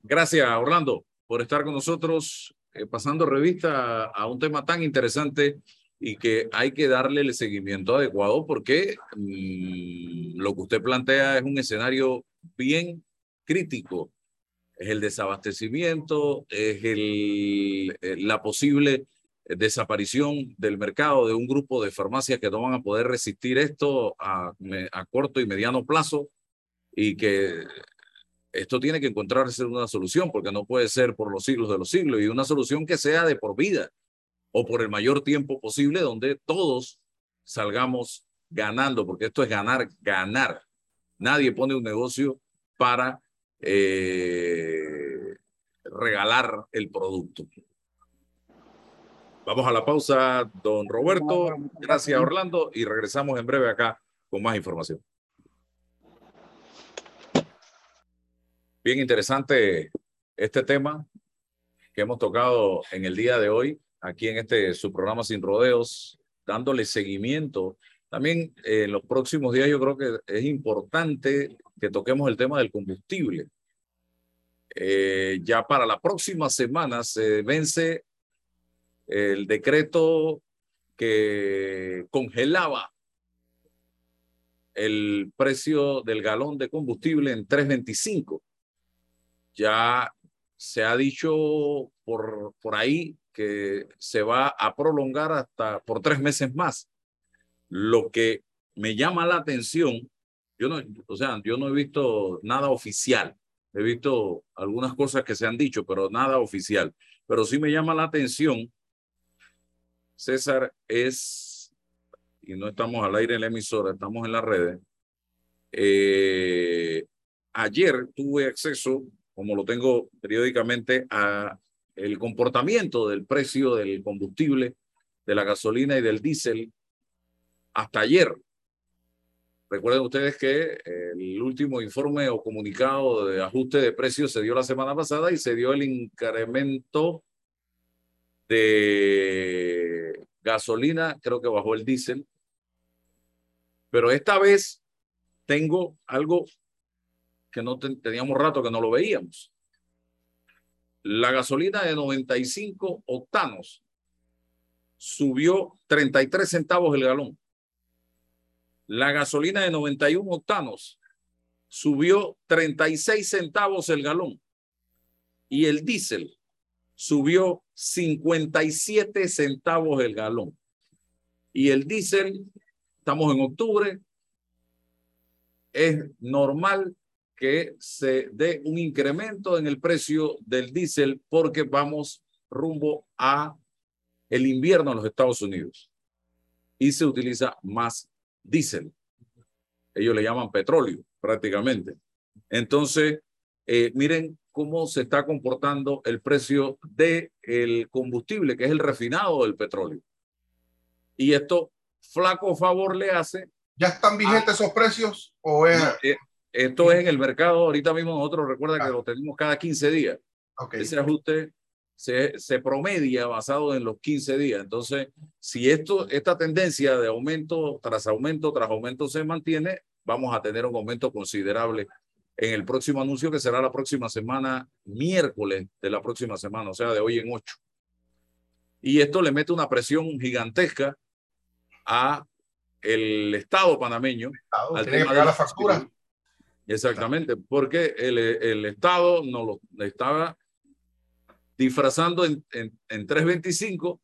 Gracias, Orlando, por estar con nosotros eh, pasando revista a un tema tan interesante y que hay que darle el seguimiento adecuado porque mmm, lo que usted plantea es un escenario bien crítico. Es el desabastecimiento, es el, eh, la posible desaparición del mercado de un grupo de farmacias que no van a poder resistir esto a, a corto y mediano plazo y que esto tiene que encontrarse una solución porque no puede ser por los siglos de los siglos y una solución que sea de por vida o por el mayor tiempo posible donde todos salgamos ganando, porque esto es ganar, ganar. Nadie pone un negocio para eh, regalar el producto. Vamos a la pausa, don Roberto. Gracias, Orlando, y regresamos en breve acá con más información. Bien interesante este tema que hemos tocado en el día de hoy aquí en este su programa Sin Rodeos, dándole seguimiento. También eh, en los próximos días yo creo que es importante que toquemos el tema del combustible. Eh, ya para la próxima semana se vence el decreto que congelaba el precio del galón de combustible en 3.25. Ya se ha dicho por, por ahí que se va a prolongar hasta por tres meses más. Lo que me llama la atención, yo no, o sea, yo no he visto nada oficial. He visto algunas cosas que se han dicho, pero nada oficial. Pero sí me llama la atención, César, es, y no estamos al aire en la emisora, estamos en las redes. Eh, ayer tuve acceso, como lo tengo periódicamente, a el comportamiento del precio del combustible, de la gasolina y del diésel hasta ayer. Recuerden ustedes que el último informe o comunicado de ajuste de precios se dio la semana pasada y se dio el incremento de gasolina, creo que bajó el diésel. Pero esta vez tengo algo que no teníamos rato que no lo veíamos. La gasolina de 95 octanos subió 33 centavos el galón. La gasolina de 91 octanos subió 36 centavos el galón. Y el diésel subió 57 centavos el galón. Y el diésel, estamos en octubre, es normal que se dé un incremento en el precio del diésel porque vamos rumbo a el invierno en los Estados Unidos y se utiliza más diésel. Ellos le llaman petróleo prácticamente. Entonces, eh, miren cómo se está comportando el precio del el combustible, que es el refinado del petróleo. Y esto flaco favor le hace. ¿Ya están vigentes esos precios? O es... Eh, esto es en el mercado, ahorita mismo nosotros recuerda que lo tenemos cada 15 días. Okay. Ese ajuste se, se, promedia basado en los 15 días. Entonces, si esto, esta tendencia de aumento tras aumento tras aumento se mantiene, vamos a tener un aumento considerable en el próximo anuncio que será la próxima semana, miércoles de la próxima semana, o sea, de hoy en ocho. Y esto le mete una presión gigantesca a el Estado panameño. al tiene que pagar la factura. Exactamente, porque el, el Estado no lo estaba disfrazando en, en, en 325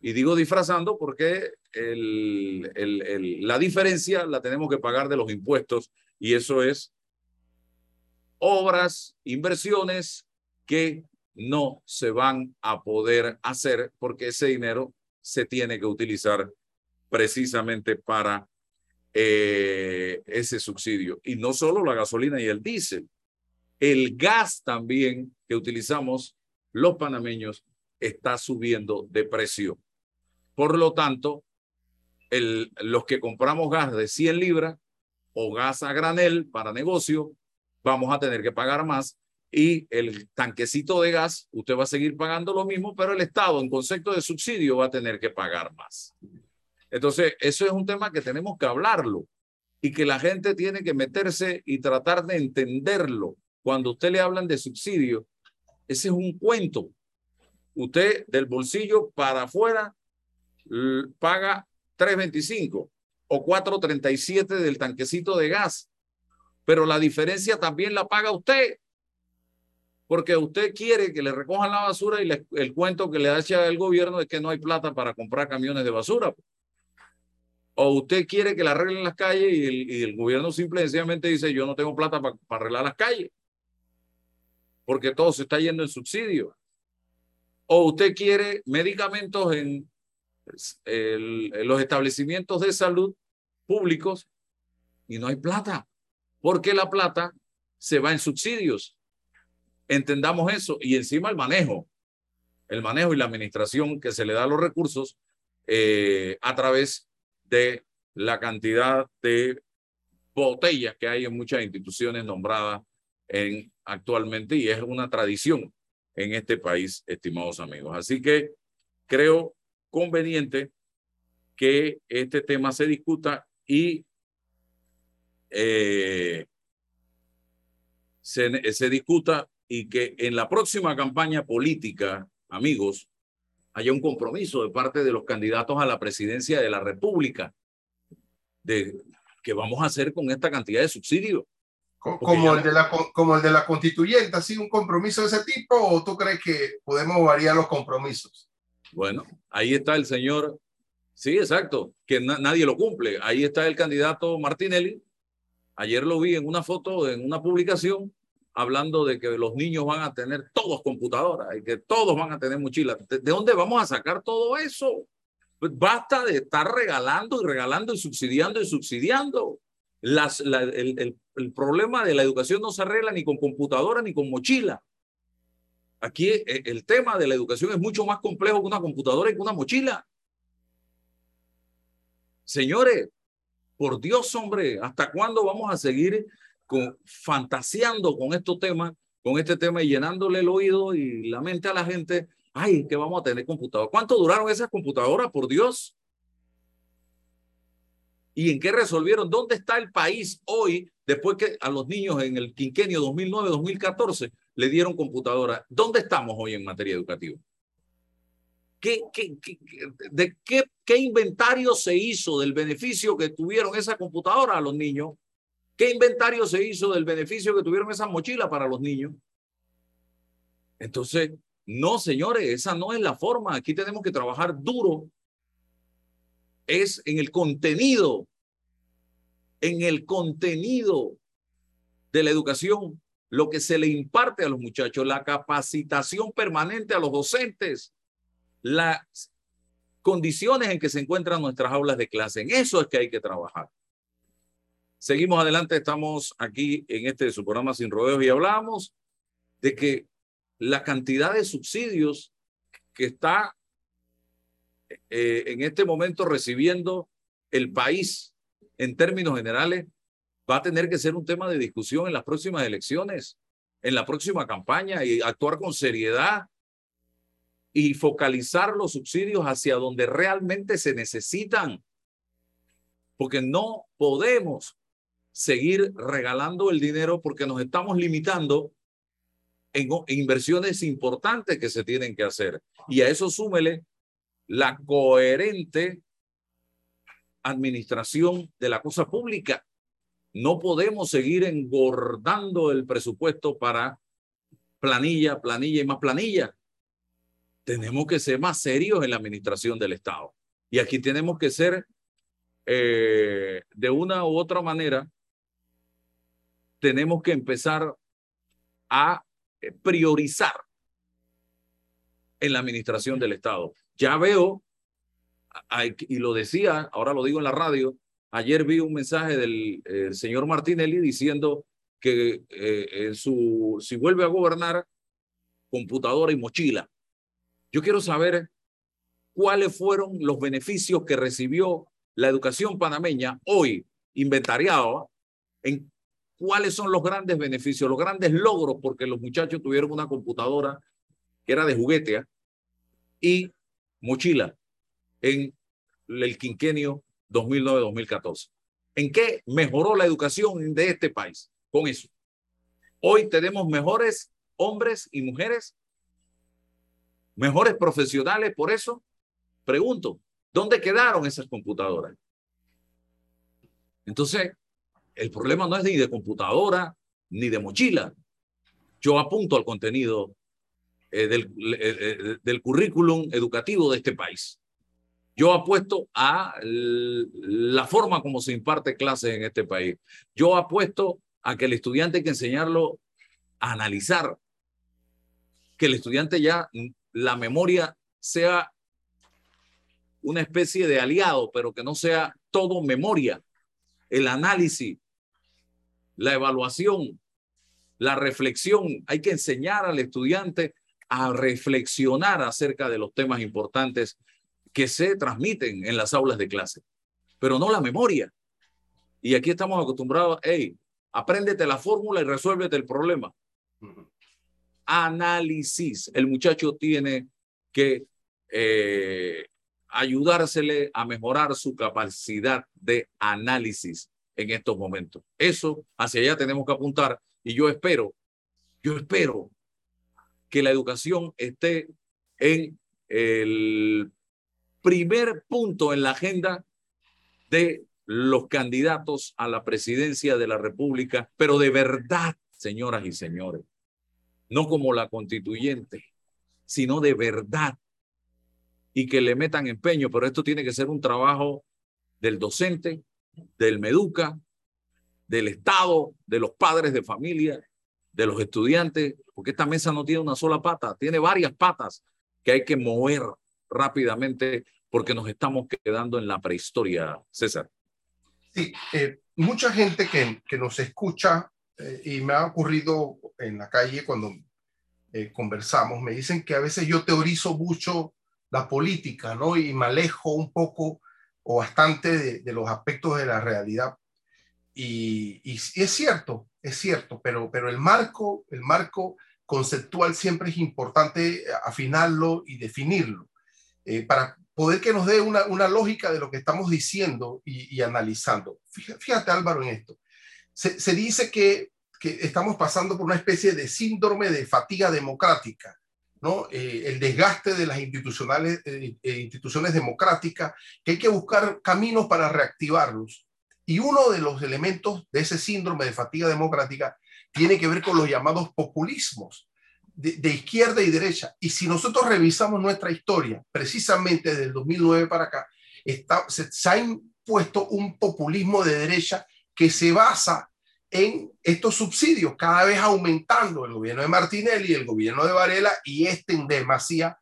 y digo disfrazando porque el, el, la diferencia la tenemos que pagar de los impuestos y eso es obras, inversiones que no se van a poder hacer porque ese dinero se tiene que utilizar precisamente para eh, ese subsidio. Y no solo la gasolina y el diésel, el gas también que utilizamos los panameños está subiendo de precio. Por lo tanto, el, los que compramos gas de 100 libras o gas a granel para negocio, vamos a tener que pagar más y el tanquecito de gas, usted va a seguir pagando lo mismo, pero el Estado en concepto de subsidio va a tener que pagar más. Entonces, eso es un tema que tenemos que hablarlo y que la gente tiene que meterse y tratar de entenderlo. Cuando usted le hablan de subsidio, ese es un cuento. Usted del bolsillo para afuera paga 3.25 o 4.37 del tanquecito de gas pero la diferencia también la paga usted. Porque usted quiere que le recojan la basura y el cuento que le hace el gobierno es que no hay plata para comprar camiones de basura. O usted quiere que le arreglen las calles y el, gobierno simple y sencillamente dice yo no tengo plata para arreglar las calles. Porque todo se está yendo en subsidio. O usted quiere medicamentos en los establecimientos de salud públicos y no hay plata porque la plata se va en subsidios. Entendamos eso y encima el manejo, el manejo y la administración que se le da a los recursos eh, a través de la cantidad de botellas que hay en muchas instituciones nombradas en, actualmente y es una tradición en este país, estimados amigos. Así que creo conveniente que este tema se discuta y eh, se, se discuta y que en la próxima campaña política, amigos, haya un compromiso de parte de los candidatos a la presidencia de la República de qué vamos a hacer con esta cantidad de subsidios. Como el, de la, como el de la constituyente, ¿así un compromiso de ese tipo o tú crees que podemos variar los compromisos? Bueno, ahí está el señor, sí, exacto, que nadie lo cumple. Ahí está el candidato Martinelli, Ayer lo vi en una foto, en una publicación, hablando de que los niños van a tener todos computadoras y que todos van a tener mochilas. ¿De, dónde vamos a sacar todo eso? Pues basta de estar regalando y regalando y subsidiando y subsidiando. Las, el, el, problema de la educación no se arregla ni con computadora ni con mochila. Aquí eh, el tema de la educación es mucho más complejo que una computadora y que una mochila. Señores, por Dios, hombre, ¿hasta cuándo vamos a seguir con, fantaseando con estos temas, con este tema y llenándole el oído y la mente a la gente? Ay, que vamos a tener computadoras. ¿Cuánto duraron esas computadoras, por Dios? ¿Y en qué resolvieron? ¿Dónde está el país hoy, después que a los niños en el quinquenio 2009-2014 le dieron computadora? ¿Dónde estamos hoy en materia educativa? ¿Qué, qué, qué, de qué inventario se hizo del beneficio que tuvieron esa computadora a los niños? ¿Qué inventario se hizo del beneficio que tuvieron esa mochila para los niños? Entonces, no, señores, esa no es la forma. Aquí tenemos que trabajar duro. Es en el contenido, en el contenido de la educación, lo que se le imparte a los muchachos, la capacitación permanente a los docentes, las condiciones en que se encuentran nuestras aulas de clase. En eso es que hay que trabajar. Seguimos adelante, estamos aquí en este su programa Sin Rodeos y hablamos de que la cantidad de subsidios que está eh, en este momento recibiendo el país en términos generales va a tener que ser un tema de discusión en las próximas elecciones, en la próxima campaña y actuar con seriedad y focalizar los subsidios hacia donde realmente se necesitan. Porque no podemos seguir regalando el dinero porque nos estamos limitando en inversiones importantes que se tienen que hacer. Y a eso súmele la coherente administración de la cosa pública. No podemos seguir engordando el presupuesto para planilla, planilla y más planilla. Tenemos que ser más serios en la administración del Estado. Y aquí tenemos que ser, eh, de una u otra manera, tenemos que empezar a priorizar en la administración del Estado. Ya veo, y lo decía, ahora lo digo en la radio, ayer vi un mensaje del señor Martinelli diciendo que eh, si vuelve a gobernar, computadora y mochila. Yo quiero saber cuáles fueron los beneficios que recibió la educación panameña hoy inventariado en cuáles son los grandes beneficios, los grandes logros, porque los muchachos tuvieron una computadora que era de juguete ¿ah? y mochila en el quinquenio 2009-2014. ¿En qué mejoró la educación de este país con eso? Hoy tenemos mejores hombres y mujeres, mejores profesionales, por eso pregunto, ¿dónde quedaron esas computadoras? Entonces, el problema no es ni de computadora ni de mochila. Yo apunto al contenido eh, del, eh, eh, currículum educativo de este país. Yo apuesto a la forma como se imparte clases en este país. Yo apuesto a que el estudiante hay que enseñarlo a analizar, que el estudiante ya la memoria sea una especie de aliado, pero que no sea todo memoria, el análisis, la evaluación, la reflexión. Hay que enseñar al estudiante a reflexionar acerca de los temas importantes que se transmiten en las aulas de clase, pero no la memoria. Y aquí estamos acostumbrados, hey, apréndete la fórmula y resuélvete el problema. Análisis. El muchacho tiene que eh, ayudársele a mejorar su capacidad de análisis en estos momentos. Eso, hacia allá tenemos que apuntar y yo espero, yo espero que la educación esté en el primer punto en la agenda de los candidatos a la presidencia de la República, pero de verdad, señoras y señores, no como la constituyente, sino de verdad y que le metan empeño, pero esto tiene que ser un trabajo del docente, del Meduca, del Estado, de los padres de familia, de los estudiantes, porque esta mesa no tiene una sola pata, tiene varias patas que hay que mover rápidamente porque nos estamos quedando en la prehistoria, César. Sí, eh, mucha gente que, que nos escucha, eh, y me ha ocurrido en la calle cuando eh, conversamos, me dicen que a veces yo teorizo mucho la política, ¿no? Y me alejo un poco o bastante de, los aspectos de la realidad. Y, es cierto, es cierto, pero, pero el marco, el marco conceptual siempre es importante afinarlo y definirlo eh, para poder que nos dé una, una, lógica de lo que estamos diciendo y, analizando. Fíjate, Álvaro, en esto. Se, se dice que, que estamos pasando por una especie de síndrome de fatiga democrática ¿no? Eh, el desgaste de las institucionales, eh, eh, instituciones democráticas, que hay que buscar caminos para reactivarlos. Y uno de los elementos de ese síndrome de fatiga democrática tiene que ver con los llamados populismos de, izquierda y derecha. Y si nosotros revisamos nuestra historia, precisamente desde el 2009 para acá, está, se, se ha impuesto un populismo de derecha que se basa en estos subsidios, cada vez aumentando el gobierno de Martinelli, el gobierno de Varela y este en demasía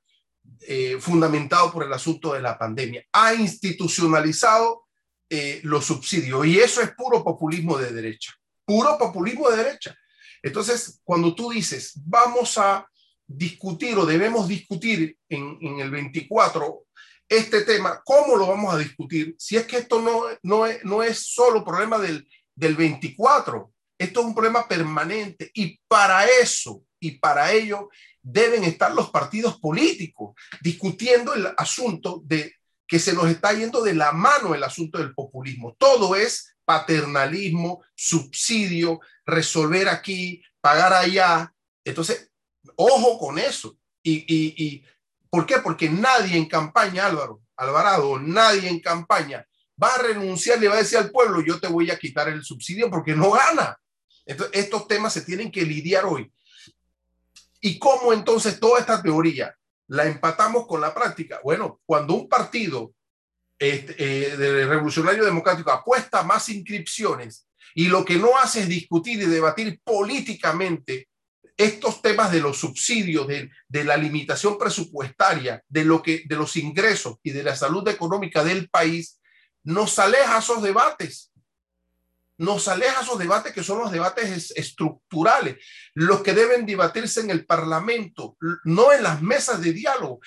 eh, fundamentado por el asunto de la pandemia. Ha institucionalizado eh, los subsidios y eso es puro populismo de derecha, puro populismo de derecha. Entonces, cuando tú dices, vamos a discutir o debemos discutir en, en el 24 este tema, ¿cómo lo vamos a discutir? Si es que esto no, no, no es solo problema del, del 24, esto es un problema permanente y para eso y para ello deben estar los partidos políticos discutiendo el asunto de que se nos está yendo de la mano el asunto del populismo. Todo es paternalismo, subsidio, resolver aquí, pagar allá. Entonces, ojo con eso. Y, y, y ¿por qué? Porque nadie en campaña, Álvaro, Alvarado, nadie en campaña va a renunciar, le va a decir al pueblo, yo te voy a quitar el subsidio porque no gana. Entonces, estos temas se tienen que lidiar hoy. ¿Y cómo entonces toda esta teoría la empatamos con la práctica? Bueno, cuando un partido este, eh, de revolucionario democrático apuesta más inscripciones y lo que no hace es discutir y debatir políticamente estos temas de los subsidios, de, de, la limitación presupuestaria, de, lo que, de los ingresos y de la salud económica del país, nos aleja esos debates nos aleja esos debates que son los debates estructurales, los que deben debatirse en el Parlamento, no en las mesas de diálogo.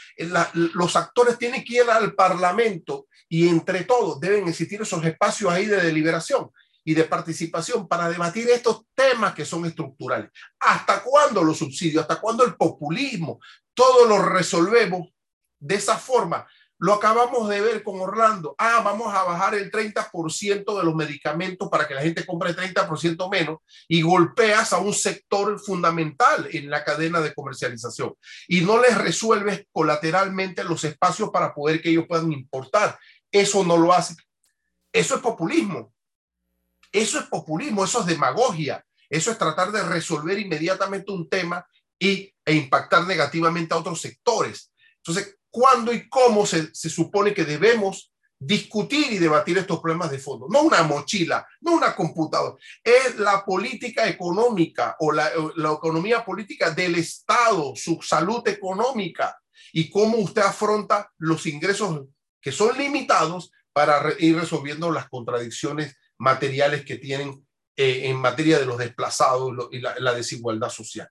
los actores tienen que ir al Parlamento y entre todos deben existir esos espacios ahí de deliberación y de participación para debatir estos temas que son estructurales. ¿Hasta cuándo los subsidios? ¿Hasta cuándo el populismo? Todo lo resolvemos de esa forma lo acabamos de ver con Orlando. Ah, vamos a bajar el 30% de los medicamentos para que la gente compre 30% menos y golpeas a un sector fundamental en la cadena de comercialización y no les resuelves colateralmente los espacios para poder que ellos puedan importar. Eso no lo hace. Eso es populismo. Eso es populismo, eso es demagogia. Eso es tratar de resolver inmediatamente un tema y, e impactar negativamente a otros sectores. Entonces, cuándo y cómo se, se supone que debemos discutir y debatir estos problemas de fondo. No una mochila, no una computadora. Es la política económica o la, la, economía política del Estado, su salud económica y cómo usted afronta los ingresos que son limitados para ir resolviendo las contradicciones materiales que tienen eh, en materia de los desplazados y la, la desigualdad social.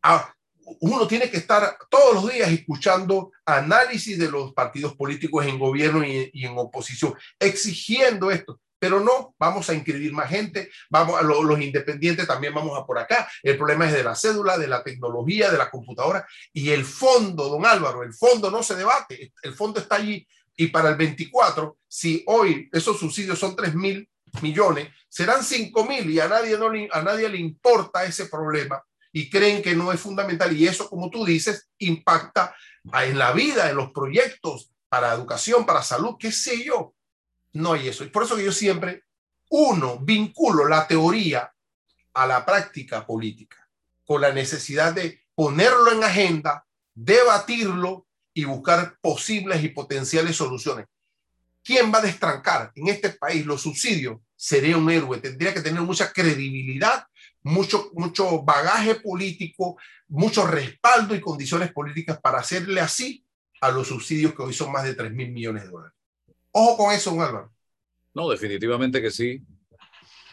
Ah, uno tiene que estar todos los días escuchando análisis de los partidos políticos en gobierno y, en oposición, exigiendo esto. Pero no, vamos a inscribir más gente, vamos a lo, los independientes también vamos a por acá. El problema es de la cédula, de la tecnología, de la computadora y el fondo, don Álvaro, el fondo no se debate, el fondo está allí y para el 24, si hoy esos subsidios son 3 mil millones, serán 5 mil y a nadie, a nadie le importa ese problema y creen que no es fundamental y eso, como tú dices, impacta en la vida, en los proyectos para educación, para salud, qué sé yo. No hay eso. Y por eso que yo siempre, uno, vinculo la teoría a la práctica política, con la necesidad de ponerlo en agenda, debatirlo y buscar posibles y potenciales soluciones. ¿Quién va a destrancar en este país los subsidios? Sería un héroe, tendría que tener mucha credibilidad mucho, mucho bagaje político, mucho respaldo y condiciones políticas para hacerle así a los subsidios que hoy son más de 3 mil millones de dólares. Ojo con eso, don Álvaro. No, definitivamente que sí.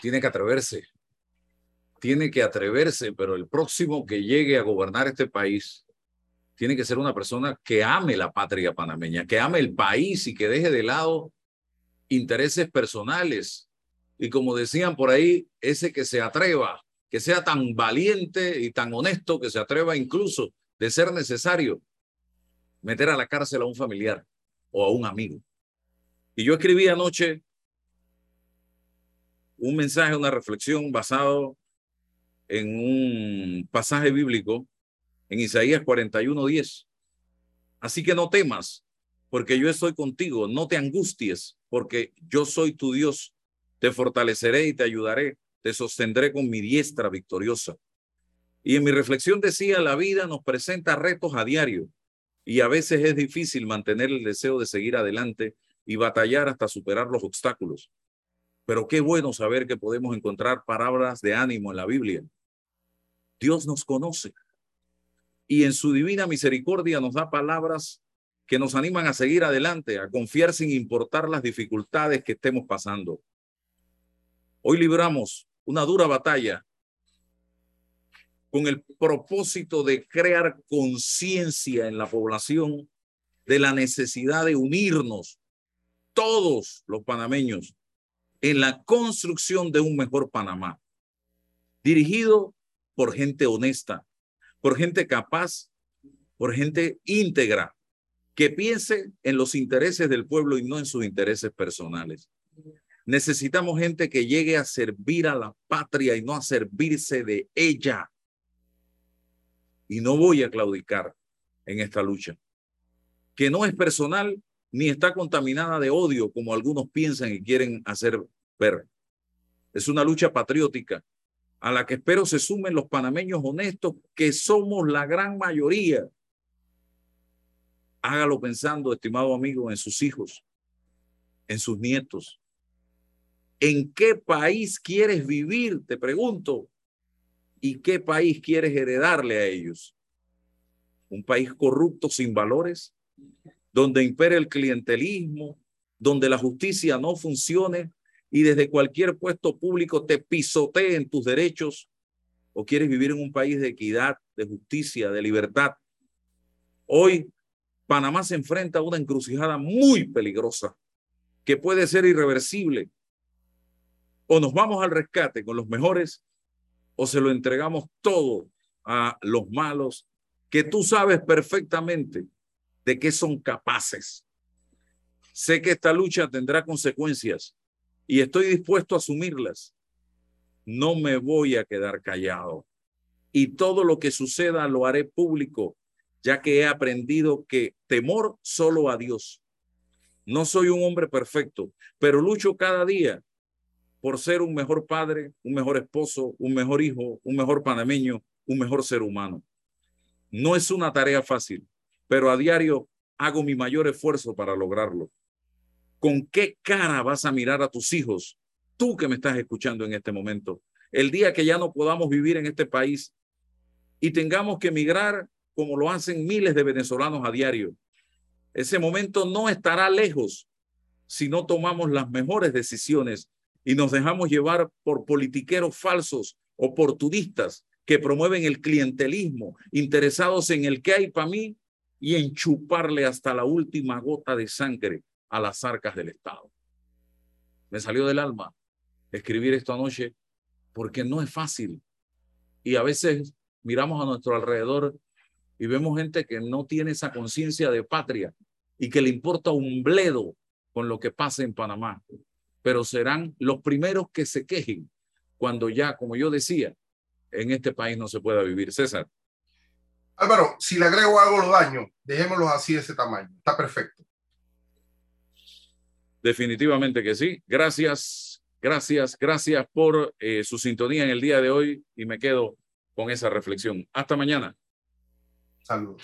Tiene que atreverse. Tiene que atreverse, pero el próximo que llegue a gobernar este país tiene que ser una persona que ame la patria panameña, que ame el país y que deje de lado intereses personales. Y como decían por ahí, ese que se atreva que sea tan valiente y tan honesto que se atreva incluso, de ser necesario, meter a la cárcel a un familiar o a un amigo. Y yo escribí anoche un mensaje, una reflexión basado en un pasaje bíblico en Isaías 41:10. Así que no temas, porque yo estoy contigo, no te angusties, porque yo soy tu Dios, te fortaleceré y te ayudaré te sostendré con mi diestra victoriosa. Y en mi reflexión decía, la vida nos presenta retos a diario y a veces es difícil mantener el deseo de seguir adelante y batallar hasta superar los obstáculos. Pero qué bueno saber que podemos encontrar palabras de ánimo en la Biblia. Dios nos conoce y en su divina misericordia nos da palabras que nos animan a seguir adelante, a confiar sin importar las dificultades que estemos pasando. Hoy libramos una dura batalla con el propósito de crear conciencia en la población de la necesidad de unirnos todos los panameños en la construcción de un mejor Panamá, dirigido por gente honesta, por gente capaz, por gente íntegra, que piense en los intereses del pueblo y no en sus intereses personales. Necesitamos gente que llegue a servir a la patria y no a servirse de ella. Y no voy a claudicar en esta lucha, que no es personal ni está contaminada de odio como algunos piensan y quieren hacer ver. Es una lucha patriótica a la que espero se sumen los panameños honestos, que somos la gran mayoría. Hágalo pensando, estimado amigo, en sus hijos, en sus nietos. ¿En qué país quieres vivir? Te pregunto. ¿Y qué país quieres heredarle a ellos? ¿Un país corrupto sin valores? ¿Donde impere el clientelismo? ¿Donde la justicia no funcione? y desde cualquier puesto público te pisoteen tus derechos o quieres vivir en un país de equidad, de justicia, de libertad. Hoy Panamá se enfrenta a una encrucijada muy peligrosa que puede ser irreversible. O nos vamos al rescate con los mejores o se lo entregamos todo a los malos que tú sabes perfectamente de qué son capaces. Sé que esta lucha tendrá consecuencias y estoy dispuesto a asumirlas. No me voy a quedar callado. Y todo lo que suceda lo haré público, ya que he aprendido que temor solo a Dios. No soy un hombre perfecto, pero lucho cada día por ser un mejor padre, un mejor esposo, un mejor hijo, un mejor panameño, un mejor ser humano. No es una tarea fácil, pero a diario hago mi mayor esfuerzo para lograrlo. ¿Con qué cara vas a mirar a tus hijos? Tú que me estás escuchando en este momento. El día que ya no podamos vivir en este país y tengamos que emigrar como lo hacen miles de venezolanos a diario. Ese momento no estará lejos si no tomamos las mejores decisiones y nos dejamos llevar por politiqueros falsos, oportunistas que promueven el clientelismo, interesados en el que hay para mí y en chuparle hasta la última gota de sangre a las arcas del Estado. Me salió del alma escribir esto anoche porque no es fácil. Y a veces miramos a nuestro alrededor y vemos gente que no tiene esa conciencia de patria y que le importa un bledo con lo que pasa en Panamá. Pero serán los primeros que se quejen cuando ya, como yo decía, en este país no se pueda vivir. César. Álvaro, si le agrego algo los daños, dejémoslos así de ese tamaño. Está perfecto. Definitivamente que sí. Gracias, gracias, gracias por eh, su sintonía en el día de hoy y me quedo con esa reflexión. Hasta mañana. Saludos.